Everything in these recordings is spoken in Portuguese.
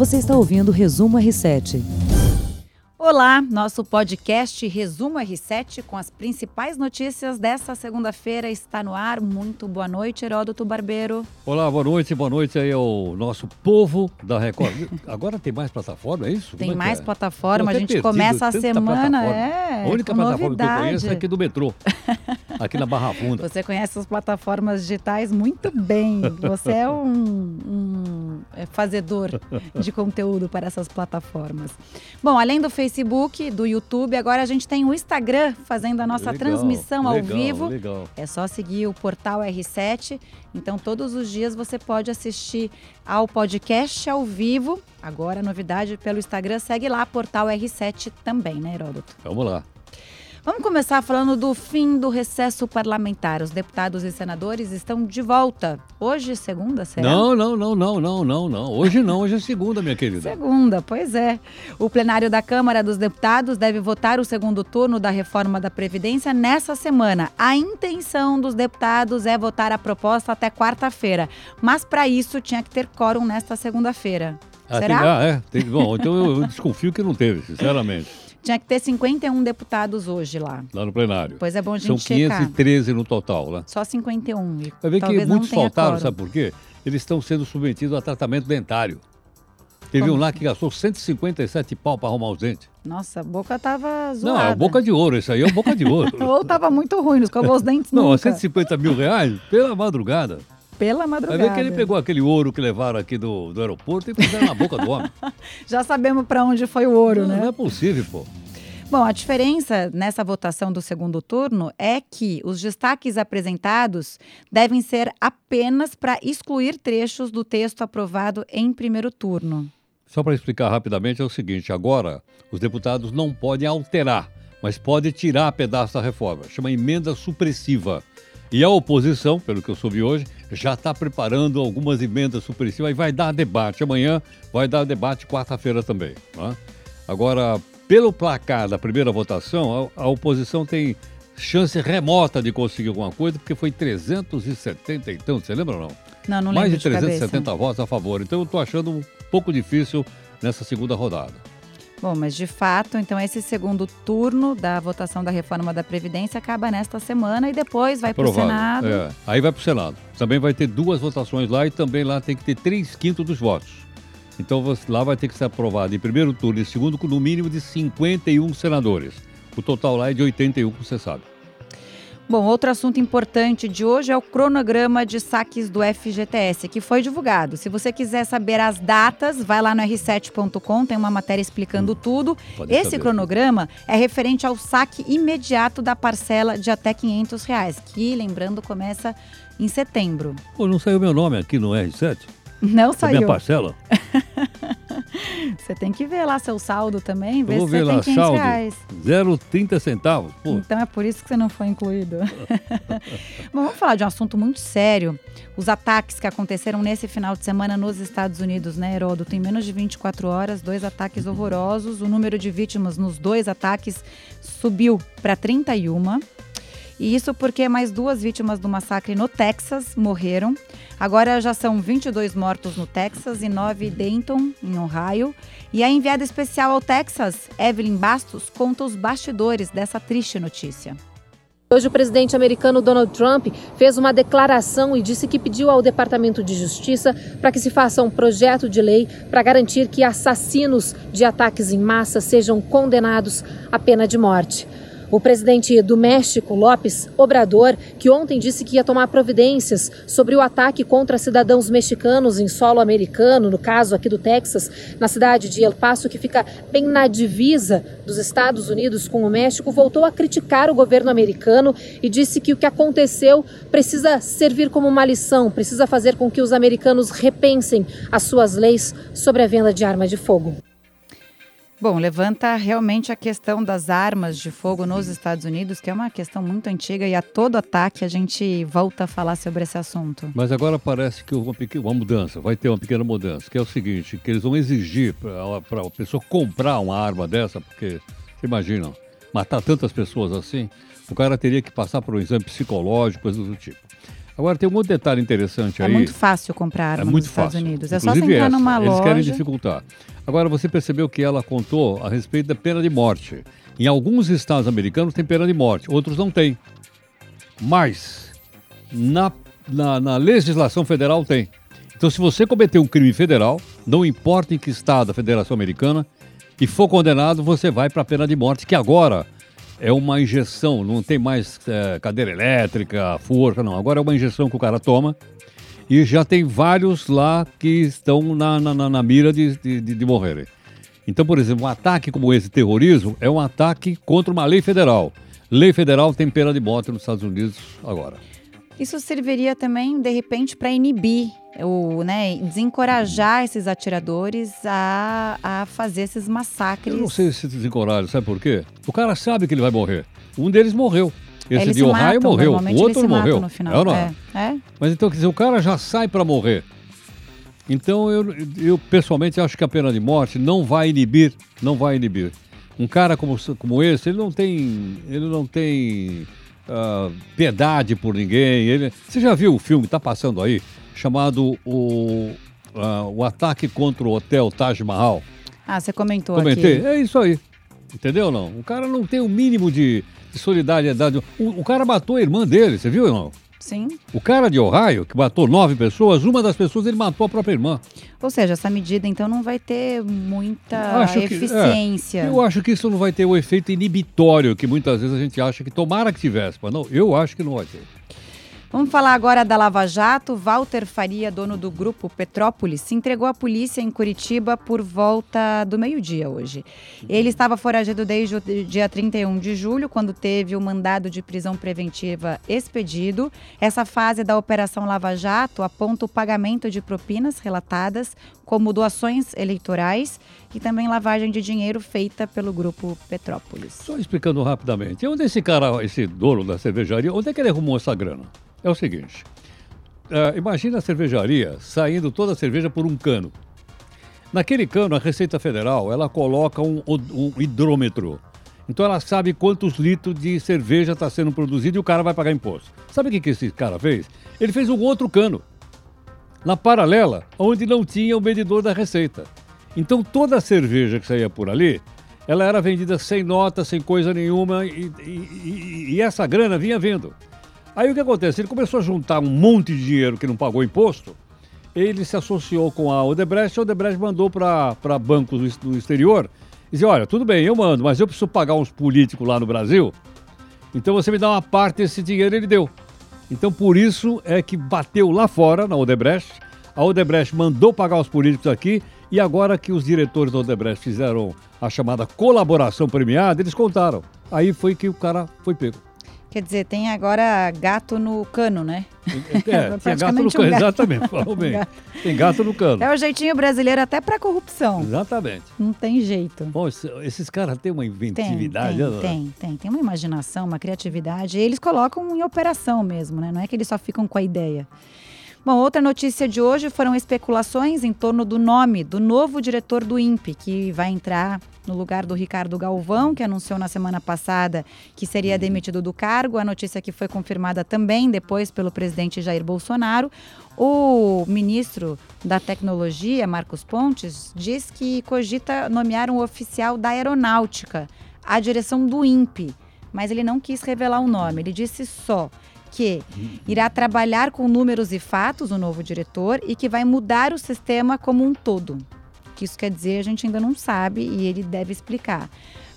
Você está ouvindo o Resumo R7. Olá, nosso podcast Resumo R7 com as principais notícias dessa segunda-feira está no ar. Muito boa noite, Heródoto Barbeiro. Olá, boa noite, boa noite aí ao nosso povo da Record. Agora tem mais plataforma, é isso? Tem é mais é? plataforma, a gente começa a semana, é, A única plataforma novidade. que eu conheço é aqui do metrô, aqui na Barra Funda. Você conhece as plataformas digitais muito bem. Você é um, um é, fazedor de conteúdo para essas plataformas. Bom, além do Facebook, do YouTube, agora a gente tem o Instagram fazendo a nossa Legal, transmissão ao legal, vivo. Legal. É só seguir o portal R7. Então, todos os dias você pode assistir ao podcast ao vivo. Agora, novidade pelo Instagram, segue lá, portal R7 também, né, Heródoto? Vamos lá. Vamos começar falando do fim do recesso parlamentar. Os deputados e senadores estão de volta. Hoje, segunda, será? Não, não, não, não, não, não, não. Hoje não, hoje é segunda, minha querida. Segunda, pois é. O plenário da Câmara dos Deputados deve votar o segundo turno da reforma da Previdência nessa semana. A intenção dos deputados é votar a proposta até quarta-feira. Mas para isso tinha que ter quórum nesta segunda-feira. Ah, tem- Será? ah, é? Tem- bom, então eu, eu desconfio que não teve, sinceramente, Tinha que ter 51 deputados hoje lá. lá no plenário. Pois é bom a gente São checar. 513 no total, né? Só 51. E Vai ver que talvez muitos faltaram, sabe por quê? Eles estão sendo submetidos a tratamento dentário. Teve Como um lá que gastou 157 pau para arrumar os dentes. Nossa, a boca tava zoada. Não, é boca de ouro, esse aí é boca de ouro. Ou tava muito ruim, não escovou os dentes Não, nunca. 150 mil reais pela madrugada. Pela Vai madrugada. ver que ele pegou aquele ouro que levaram aqui do, do aeroporto e puseram na boca do homem. Já sabemos para onde foi o ouro, não, né? não é possível, pô. Bom, a diferença nessa votação do segundo turno é que os destaques apresentados devem ser apenas para excluir trechos do texto aprovado em primeiro turno. Só para explicar rapidamente, é o seguinte: agora os deputados não podem alterar, mas podem tirar pedaço da reforma. Chama emenda supressiva. E a oposição, pelo que eu soube hoje, já está preparando algumas emendas supressivas e vai dar debate. Amanhã vai dar debate quarta-feira também. né? Agora, pelo placar da primeira votação, a, a oposição tem chance remota de conseguir alguma coisa, porque foi 370 e tanto, você lembra ou não? Não, não Mais lembro de de 370 cabeça. votos a favor. Então eu estou achando um pouco difícil nessa segunda rodada. Bom, mas de fato, então esse segundo turno da votação da reforma da Previdência acaba nesta semana e depois vai para o. Senado. É. Aí vai para o Senado. Também vai ter duas votações lá e também lá tem que ter três quintos dos votos. Então lá vai ter que ser aprovado em primeiro turno e segundo com no mínimo de 51 senadores. O total lá é de 81, como você sabe. Bom, outro assunto importante de hoje é o cronograma de saques do FGTS, que foi divulgado. Se você quiser saber as datas, vai lá no r7.com, tem uma matéria explicando tudo. pode Esse saber. cronograma é referente ao saque imediato da parcela de até 500 reais, que, lembrando, começa em setembro. Pô, não saiu meu nome aqui no R7? Não Da minha saiu. parcela? Você tem que ver lá seu saldo também, ver vou se ver você tem lá, 500 saldo. reais. 0,30 centavos. Pô, Então é por isso que você não foi incluído. Bom, vamos falar de um assunto muito sério. Os ataques que aconteceram nesse final de semana nos Estados Unidos, né, Heródoto? Em menos de 24 horas, dois ataques horrorosos. O número de vítimas nos dois ataques subiu para 31. E isso porque mais duas vítimas do massacre no Texas morreram. Agora já são 22 mortos no Texas e 9 em Dayton, em Ohio. E a enviada especial ao Texas, Evelyn Bastos, conta os bastidores dessa triste notícia. Hoje, o presidente americano Donald Trump fez uma declaração e disse que pediu ao Departamento de Justiça para que se faça um projeto de lei para garantir que assassinos de ataques em massa sejam condenados à pena de morte. O presidente do México, López Obrador, que ontem disse que ia tomar providências sobre o ataque contra cidadãos mexicanos em solo americano, no caso aqui do Texas, na cidade de El Paso, que fica bem na divisa dos Estados Unidos com o México, voltou a criticar o governo americano e disse que o que aconteceu precisa servir como uma lição, precisa fazer com que os americanos repensem as suas leis sobre a venda de arma de fogo. Bom, levanta realmente a questão das armas de fogo nos Estados Unidos, que é uma questão muito antiga e a todo ataque a gente volta a falar sobre esse assunto. Mas agora parece que uma, pequena, uma mudança, vai ter uma pequena mudança, que é o seguinte, que eles vão exigir para a pessoa comprar uma arma dessa, porque, imagina, matar tantas pessoas assim, o cara teria que passar por um exame psicológico, coisas do tipo. Agora tem um outro detalhe interessante É aí. muito fácil comprar É arma nos muito Estados fácil. Unidos. É só você Inclusive entrar essa, numa Eles loja. querem dificultar. Agora, você percebeu que ela contou a respeito da pena de morte. Em alguns estados americanos tem pena de morte, outros não tem. Mas na, na, na legislação federal tem. Então, se você cometer um crime federal, não importa em que estado da Federação Americana, e for condenado, você vai para a pena de morte, que agora é uma injeção, não tem mais é, cadeira elétrica, forca, não. Agora é uma injeção que o cara toma e já tem vários lá que estão na, na, na- na mira de, de, de- de morrerem. Então, por exemplo, um ataque como esse terrorismo é um ataque contra uma lei federal. Lei federal tem pena de morte nos Estados Unidos agora. Isso serviria também, de repente, para inibir, o, né, desencorajar esses atiradores a, a fazer esses massacres. Eu não sei se desencoraja, sabe por quê? O cara sabe que ele vai morrer. Um deles morreu. Esse Eles de Ohio matam, morreu, o outro morreu. No final. É não é? É, é. Mas então, quer dizer, o cara já sai para morrer. Então, eu, eu pessoalmente acho que a pena de morte não vai inibir, não vai inibir. Um cara como, como esse, ele não tem, ele não tem ah, piedade por ninguém. Ele, você já viu o filme que está passando aí, chamado o, ah, o Ataque contra o Hotel Taj Mahal? Ah, você comentou Comentei? aqui. É isso aí. Entendeu ou não? O cara não tem o mínimo de, de solidariedade. O, o cara matou a irmã dele, você viu não? Sim. O cara de Ohio, que matou nove pessoas, uma das pessoas ele matou a própria irmã. Ou seja, essa medida então não vai ter muita Acho que- é. eficiência. Eu acho que isso não vai ter o efeito inibitório que muitas vezes a gente acha que tomara que tivesse, mas não, eu acho que não vai ter. Vamos falar agora da Lava Jato. Walter Faria, dono do grupo Petrópolis, se entregou à polícia em Curitiba por volta do meio-dia hoje. Ele estava foragido desde o dia 31 de julho, quando teve o mandado de prisão preventiva expedido. Essa fase da Operação Lava Jato aponta o pagamento de propinas relatadas como doações eleitorais e também lavagem de dinheiro feita pelo grupo Petrópolis. Só explicando rapidamente. Onde esse cara, esse dono da cervejaria, onde é que ele arrumou essa grana? É o seguinte. eh, imagina a cervejaria saindo toda a cerveja por um cano. Naquele cano, a Receita Federal, ela coloca um, um hidrômetro. Então ela sabe quantos litros de cerveja está sendo produzido e o cara vai pagar imposto. Sabe o que, que esse cara fez? Ele fez um outro cano. Na paralela, onde não tinha o medidor da Receita. Então toda a cerveja que saía por ali, ela era vendida sem nota, sem coisa nenhuma, e, e- e- e essa grana vinha vindo. Aí o que acontece? Ele começou a juntar um monte de dinheiro que não pagou imposto, ele se associou com a Odebrecht, a Odebrecht mandou para bancos do, ex- do exterior e disse, olha, tudo bem, eu mando, mas eu preciso pagar uns políticos lá no Brasil, então você me dá uma parte desse dinheiro, ele deu. Então por isso é que bateu lá fora, na Odebrecht, a Odebrecht mandou pagar os políticos aqui e agora que os diretores da Odebrecht fizeram a chamada colaboração premiada, eles contaram. Aí foi que o cara foi pego. Quer dizer, tem agora gato no cano, né? É, tinha gato no Praticamente um cano, gato. exatamente, falou bem. Tem gato no cano. É o jeitinho brasileiro até para corrupção. Exatamente. Não tem jeito. Bom, esse- esses caras têm uma Tem, inventividade. tem, né? tem, tem. Tem uma imaginação, uma criatividade. E eles colocam em operação mesmo, né? Não é que eles só ficam com a ideia. Bom, outra notícia de hoje foram especulações em torno do nome do novo diretor do INPE, que vai entrar no lugar do Ricardo Galvão, que anunciou na semana passada que seria demitido do cargo. A notícia que foi confirmada também depois pelo presidente Jair Bolsonaro. O ministro da Tecnologia, Marcos Pontes, diz que cogita nomear um oficial da aeronáutica à direção do INPE, mas ele não quis revelar o nome. Ele disse só que irá trabalhar com números e fatos, o novo diretor, e que vai mudar o sistema como um todo. O que isso quer dizer, a gente ainda não sabe e ele deve explicar.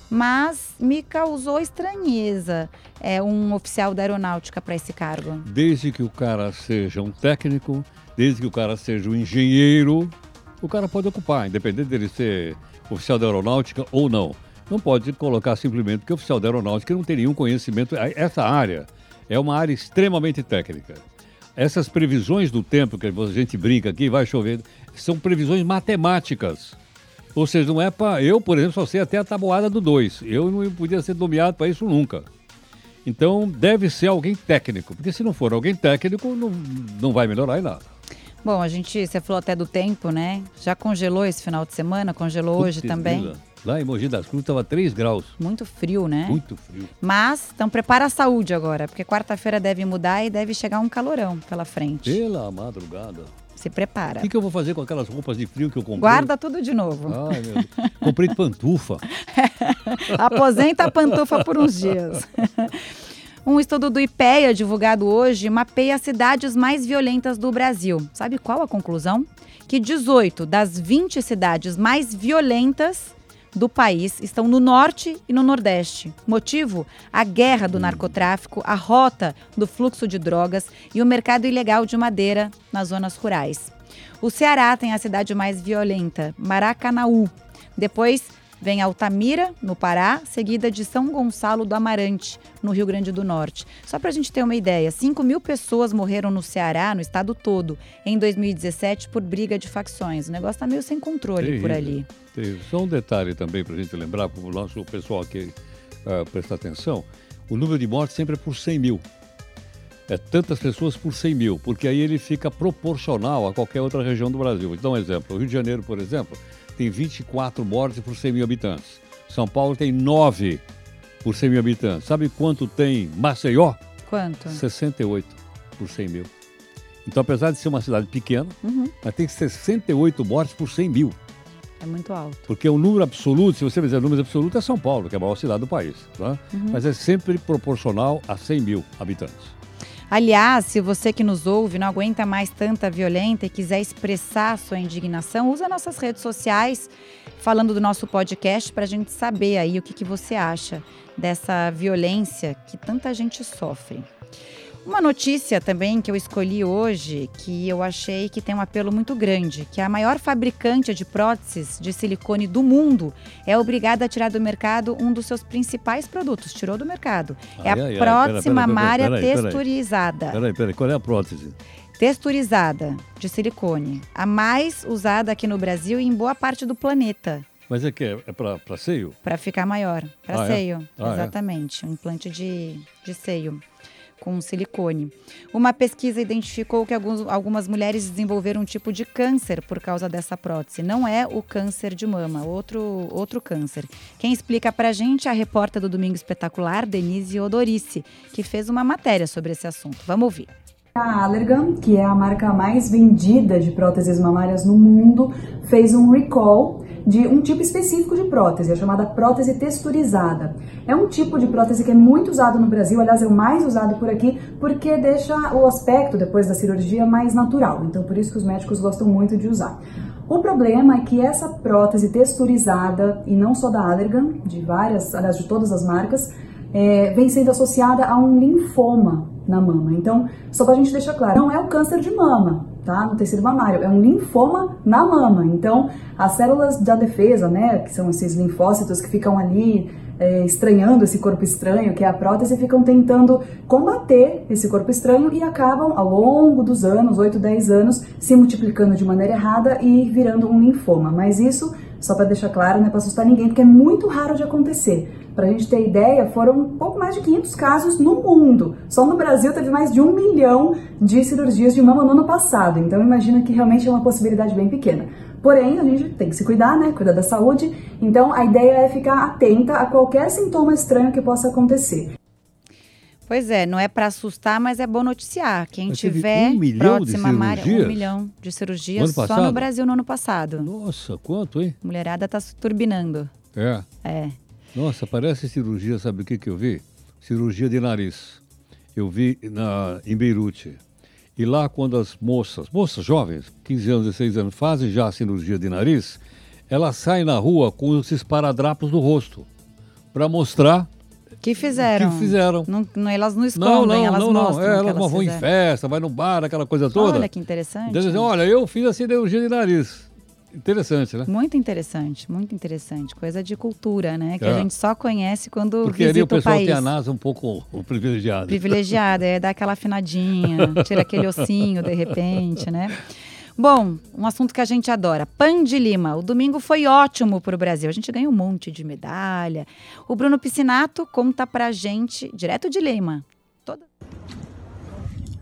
Mas me causou estranheza é, um oficial da aeronáutica para esse cargo. Desde que o cara seja um técnico, desde que o cara seja um engenheiro, o cara pode ocupar, independente dele ser oficial da aeronáutica ou não. Não pode colocar simplesmente que oficial da aeronáutica não tem nenhum conhecimento. Essa área é uma área extremamente técnica. Essas previsões do tempo que a gente brinca aqui, vai chover, são previsões matemáticas. Ou seja, não é para. Eu, por exemplo, só sei até a tabuada do 2. Eu não podia ser nomeado para isso nunca. Então, deve ser alguém técnico, porque se não for alguém técnico, não, não vai melhorar em nada. Bom, a gente, você falou até do tempo, né? Já congelou esse final de semana, congelou hoje Putz, também. grila. Lá em Mogi das Cruzes estava 3 graus. Muito frio, né? Muito frio. Mas, então prepara a saúde agora, porque quarta-feira deve mudar e deve chegar um calorão pela frente. Pela madrugada. Se prepara. O que, que eu vou fazer com aquelas roupas de frio que eu comprei? Guarda tudo de novo. Ai, meu Deus. Comprei pantufa. Aposenta a pantufa por uns dias. Um estudo do IPEA, divulgado hoje, mapeia as cidades mais violentas do Brasil. Sabe qual a conclusão? Que 18 das 20 cidades mais violentas do país estão no norte e no nordeste. Motivo? A guerra do narcotráfico, a rota do fluxo de drogas e o mercado ilegal de madeira nas zonas rurais. O Ceará tem a cidade mais violenta, Maracanaú. Depois vem Altamira, no Pará, seguida de São Gonçalo do Amarante, no Rio Grande do Norte. Só para a gente ter uma ideia, 5 mil pessoas morreram no Ceará, no estado todo, em 2017 por briga de facções. O negócio está meio sem controle por ali. Terrível. Só um detalhe também para a gente lembrar, para o nosso pessoal aqui uh, prestar atenção: o número de mortes sempre é por 100 mil. É tantas pessoas por 100 mil, porque aí ele fica proporcional a qualquer outra região do Brasil. Vou dar um exemplo: o Rio de Janeiro, por exemplo, tem 24 mortes por 100 mil habitantes. São Paulo tem 9 por 100 mil habitantes. Sabe quanto tem Maceió? Quanto? 68 por 100 mil. Então, apesar de ser uma cidade pequena, uhum. mas tem 68 mortes por 100 mil. É muito alto. Porque o número absoluto, se você fizer número absoluto, é São Paulo, que é a maior cidade do país. Tá? Uhum. Mas é sempre proporcional a 100 mil habitantes. Aliás, se você que nos ouve não aguenta mais tanta violência e quiser expressar sua indignação, usa nossas redes sociais falando do nosso podcast para a gente saber aí o que, que você acha dessa violência que tanta gente sofre. Uma notícia também que eu escolhi hoje, que eu achei que tem um apelo muito grande, que a maior fabricante de próteses de silicone do mundo é obrigada a tirar do mercado um dos seus principais produtos. Tirou do mercado. é a ai, prótese pera, pera, mamária pera, texturizada. Peraí, peraí, qual é a prótese? Texturizada, de silicone. A mais usada aqui no Brasil e em boa parte do planeta. Mas é que é, é para seio? Para ficar maior, para ah, é? seio, é? ah, exatamente. Um implante de, de seio com silicone. Uma pesquisa identificou que alguns, algumas mulheres desenvolveram um tipo de câncer por causa dessa prótese. Não é o câncer de mama, outro, outro câncer. Quem explica pra gente é a repórter do Domingo Espetacular, Denise Odorice, que fez uma matéria sobre esse assunto. Vamos ouvir. A Allergan, que é a marca mais vendida de próteses mamárias no mundo, fez um recall de um tipo específico de prótese, a chamada prótese texturizada. É um tipo de prótese que é muito usado no Brasil, aliás, é o mais usado por aqui, porque deixa o aspecto depois da cirurgia mais natural. Então, por isso que os médicos gostam muito de usar. O problema é que essa prótese texturizada, e não só da Allergan, de várias, aliás, de todas as marcas, é, vem sendo associada a um linfoma na mama. Então, só para a gente deixar claro, não é o câncer de mama, tá? No tecido mamário, é um linfoma na mama. Então, as células da defesa, né, que são esses linfócitos que ficam ali é, estranhando esse corpo estranho, que é a prótese, ficam tentando combater esse corpo estranho e acabam, ao longo dos anos, 8, 10 anos, se multiplicando de maneira errada e virando um linfoma. Mas isso, só para deixar claro, não é para assustar ninguém, porque é muito raro de acontecer. Para a gente ter ideia, foram um pouco mais de 500 casos no mundo. Só no Brasil teve mais de um milhão de cirurgias de mama no ano passado. Então imagina que realmente é uma possibilidade bem pequena. Porém, a gente tem que se cuidar, né? Cuidar da saúde. Então a ideia é ficar atenta a qualquer sintoma estranho que possa acontecer. Pois é, não é para assustar, mas é bom noticiar. Quem mas tiver um prótese mamária, um milhão de cirurgias só no Brasil no ano passado. Nossa, quanto, hein? mulherada está se turbinando. É. É. Nossa, parece cirurgia, sabe o que, que eu vi? Cirurgia de nariz. Eu vi na, em Beirute. E lá, quando as moças, moças jovens, 15 anos, 16 anos, fazem já a cirurgia de nariz, elas saem na rua com esses paradrapos no rosto para mostrar que fizeram. Que fizeram. Não, não, elas não escondem, não, não, elas não, mostram. Não, é, elas, elas vão em festa, vai no bar, aquela coisa toda. Olha que interessante. Então, olha, eu fiz a cirurgia de nariz. Interessante, né? Muito interessante, muito interessante. Coisa de cultura, né? Que é. a gente só conhece quando Porque visita ali o pessoal país. tem a NASA um pouco privilegiada. Privilegiada, é dar aquela afinadinha, tira aquele ossinho de repente, né? Bom, um assunto que a gente adora. Pan de Lima. O domingo foi ótimo para o Brasil. A gente ganhou um monte de medalha. O Bruno Piscinato conta pra gente, direto de Lima. Toda...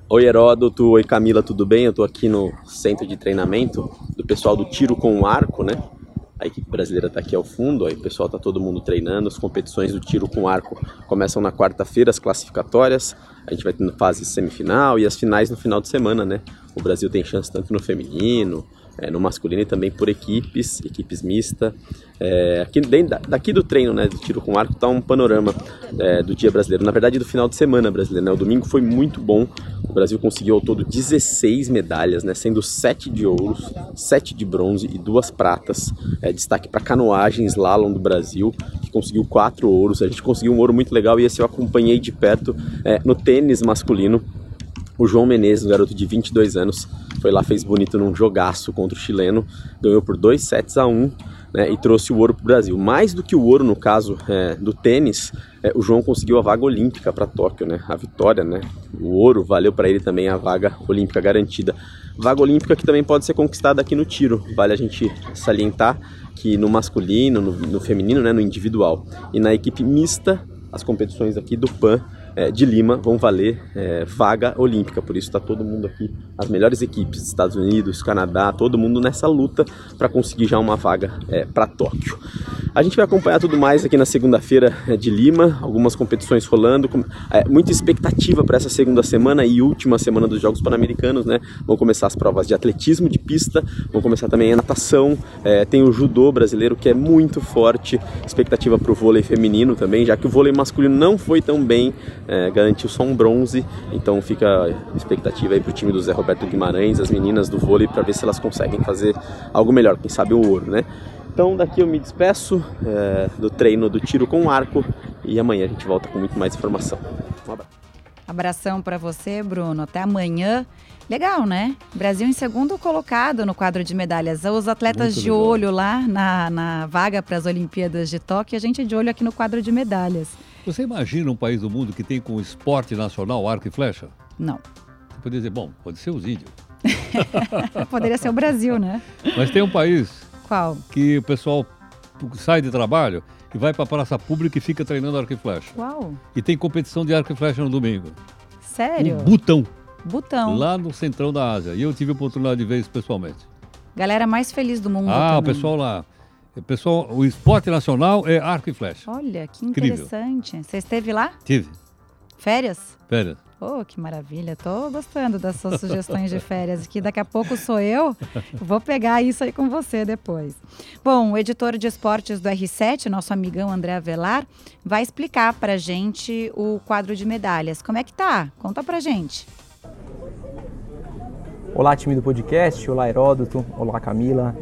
Oi Heródoto, oi Camila, tudo bem? Eu estou aqui no centro de treinamento do pessoal do tiro com arco, né? A equipe brasileira está aqui ao fundo, aí o pessoal está todo mundo treinando. As competições do tiro com arco começam na quarta-feira, as classificatórias. A gente vai tendo fase semifinal e as finais no final de semana, né? O Brasil tem chance tanto no feminino, é, no masculino e também por equipes, equipes mista. É, aqui, daqui do treino, né, do tiro com arco, tá um panorama é, do dia brasileiro. Na verdade, do final de semana brasileiro. Né? O domingo foi muito bom. O Brasil conseguiu ao todo 16 medalhas, né, sendo 7 de ouros, 7 de bronze e 2 pratas. É, destaque para canoagem slalom do Brasil, que conseguiu 4 ouros. A gente conseguiu um ouro muito legal e esse eu acompanhei de perto é, no tênis masculino. O João Menezes, um garoto de 22 anos, foi lá, fez bonito num jogaço contra o chileno, ganhou por 2 sets a 1 um, né, e trouxe o ouro para o Brasil. Mais do que o ouro, no caso é, do tênis, é, o João conseguiu a vaga olímpica para Tóquio, né, a vitória, né, o ouro valeu para ele também a vaga olímpica garantida. Vaga olímpica que também pode ser conquistada aqui no tiro, vale a gente salientar que no masculino, no, no feminino, né, no individual e na equipe mista, as competições aqui do PAN de Lima vão valer é, vaga olímpica. Por isso está todo mundo aqui, as melhores equipes, Estados Unidos, Canadá, todo mundo nessa luta para conseguir já uma vaga é, para Tóquio. A gente vai acompanhar tudo mais aqui na segunda-feira é, de Lima, algumas competições rolando, com, é, muita expectativa para essa segunda semana e última semana dos Jogos Pan-Americanos, né? Vão começar as provas de atletismo de pista, vão começar também a natação, é, tem o judô brasileiro que é muito forte, expectativa para o vôlei feminino também, já que o vôlei masculino não foi tão bem, é, garantiu só um bronze, então fica a expectativa aí para o time do Zé Roberto Guimarães, as meninas do vôlei, para ver se elas conseguem fazer algo melhor, quem sabe o ouro, né? Então daqui eu me despeço é, do treino do tiro com arco e amanhã a gente volta com muito mais informação. Um abraço. Abração para você, Bruno. Até amanhã. Legal, né? Brasil em segundo colocado no quadro de medalhas. Os atletas Muito de legal. olho lá na, na vaga para as Olimpíadas de Tóquio, a gente é de olho aqui no quadro de medalhas. Você imagina um país do mundo que tem como esporte nacional arco e flecha? Não. Você poderia dizer, bom, pode ser os índios. Poderia ser o Brasil, né? Mas tem um país qual? Que o pessoal sai de trabalho e vai para a praça pública e fica treinando arco e flecha. Uau! E tem competição de arco e flecha no domingo. Sério? Um Butão. Butão. Lá no centrão da Ásia. E eu tive a oportunidade de ver isso pessoalmente. Galera mais feliz do mundo. Ah, também. o pessoal lá. Pessoal, o esporte nacional é arco e flecha. Olha, que interessante. Incrível. Você esteve lá? Tive. Férias? Férias. Oh, que maravilha. Tô gostando das suas sugestões de férias, que daqui a pouco sou eu. Vou pegar isso aí com você depois. Bom, o editor de esportes do R7, nosso amigão André Avelar, vai explicar pra gente o quadro de medalhas. Como é que tá? Conta pra gente. Olá, time do podcast. Olá, Heródoto. Olá, Camila.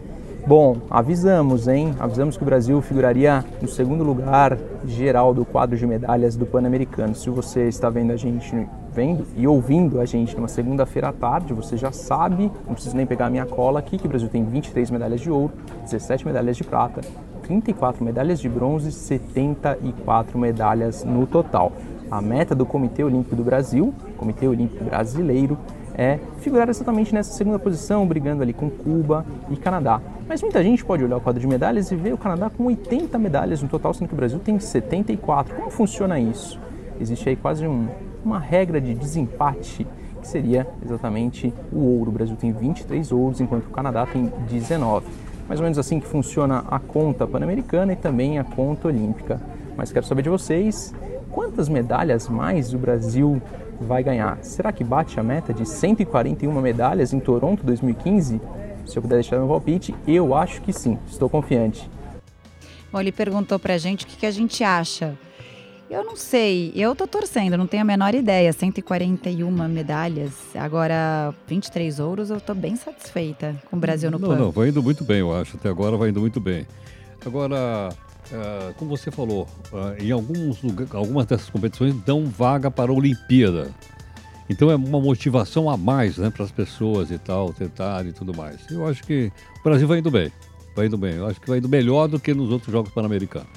Bom, avisamos, hein? Avisamos que o Brasil figuraria no segundo lugar geral do quadro de medalhas do Pan-Americano. Se você está vendo a gente vendo e ouvindo a gente numa segunda-feira à tarde, você já sabe, não preciso nem pegar a minha cola aqui, que o Brasil tem 23 medalhas de ouro, 17 medalhas de prata, 34 medalhas de bronze, 74 medalhas no total. A meta do Comitê Olímpico do Brasil, Comitê Olímpico Brasileiro, é figurar exatamente nessa segunda posição, brigando ali com Cuba e Canadá. Mas muita gente pode olhar o quadro de medalhas e ver o Canadá com 80 medalhas no total, sendo que o Brasil tem 74. Como funciona isso? Existe aí quase um, uma regra de desempate que seria exatamente o ouro. O Brasil tem 23 ouros, enquanto o Canadá tem 19. Mais ou menos assim que funciona a conta pan-americana e também a conta olímpica. Mas quero saber de vocês, quantas medalhas mais o Brasil vai ganhar. Será que bate a meta de 141 medalhas em Toronto 2015? Se eu puder deixar meu palpite, eu acho que sim, estou confiante. Bom, ele perguntou pra gente o que, que a gente acha. Eu não sei, eu tô torcendo, não tenho a menor ideia. 141 medalhas, agora 23 ouros, eu tô bem satisfeita com o Brasil no não, plano. Não, vai indo muito bem, eu acho. Até agora vai indo muito bem. Agora, Uh, como você falou, uh, em alguns algumas dessas competições dão vaga para a Olimpíada. Então é uma motivação a mais né, para as pessoas e tal, tentar e tudo mais. Eu acho que o Brasil vai indo bem. Vai indo bem. Eu acho que vai indo melhor do que nos outros Jogos Pan-Americanos.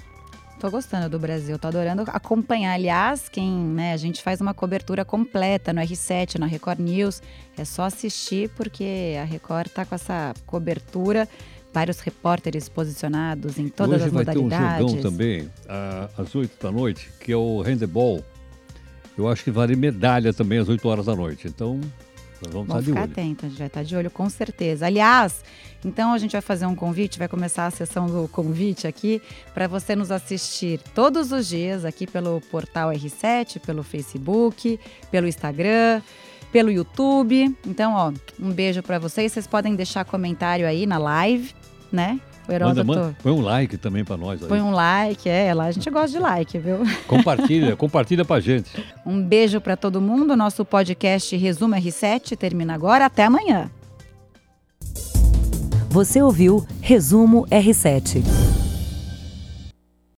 Tô gostando do Brasil, tô adorando acompanhar. Aliás, quem, né, a gente faz uma cobertura completa no R7, na Record News. É só assistir porque a Record tá com essa cobertura vários repórteres posicionados em todas Hoje as modalidades. Hoje vai ter um jogão também, às 8 da noite, que é o handebol. Eu acho que vale medalha também às 8 horas da noite. Então, Vamos, Vamos estar de ficar olho. atento, a gente vai estar de olho com certeza. Aliás, então a gente vai fazer um convite, vai começar a sessão do convite aqui para você nos assistir todos os dias aqui pelo portal R7, pelo Facebook, pelo Instagram, pelo YouTube. Então, ó, um beijo para vocês. Vocês podem deixar comentário aí na live, né? O Manda, manda, põe um like também para nós aí. põe um like, é, lá a gente gosta de like, viu? Compartilha, compartilha pra gente. Um beijo para todo mundo. Nosso podcast Resumo R7 termina agora. Até amanhã. Você ouviu Resumo R7.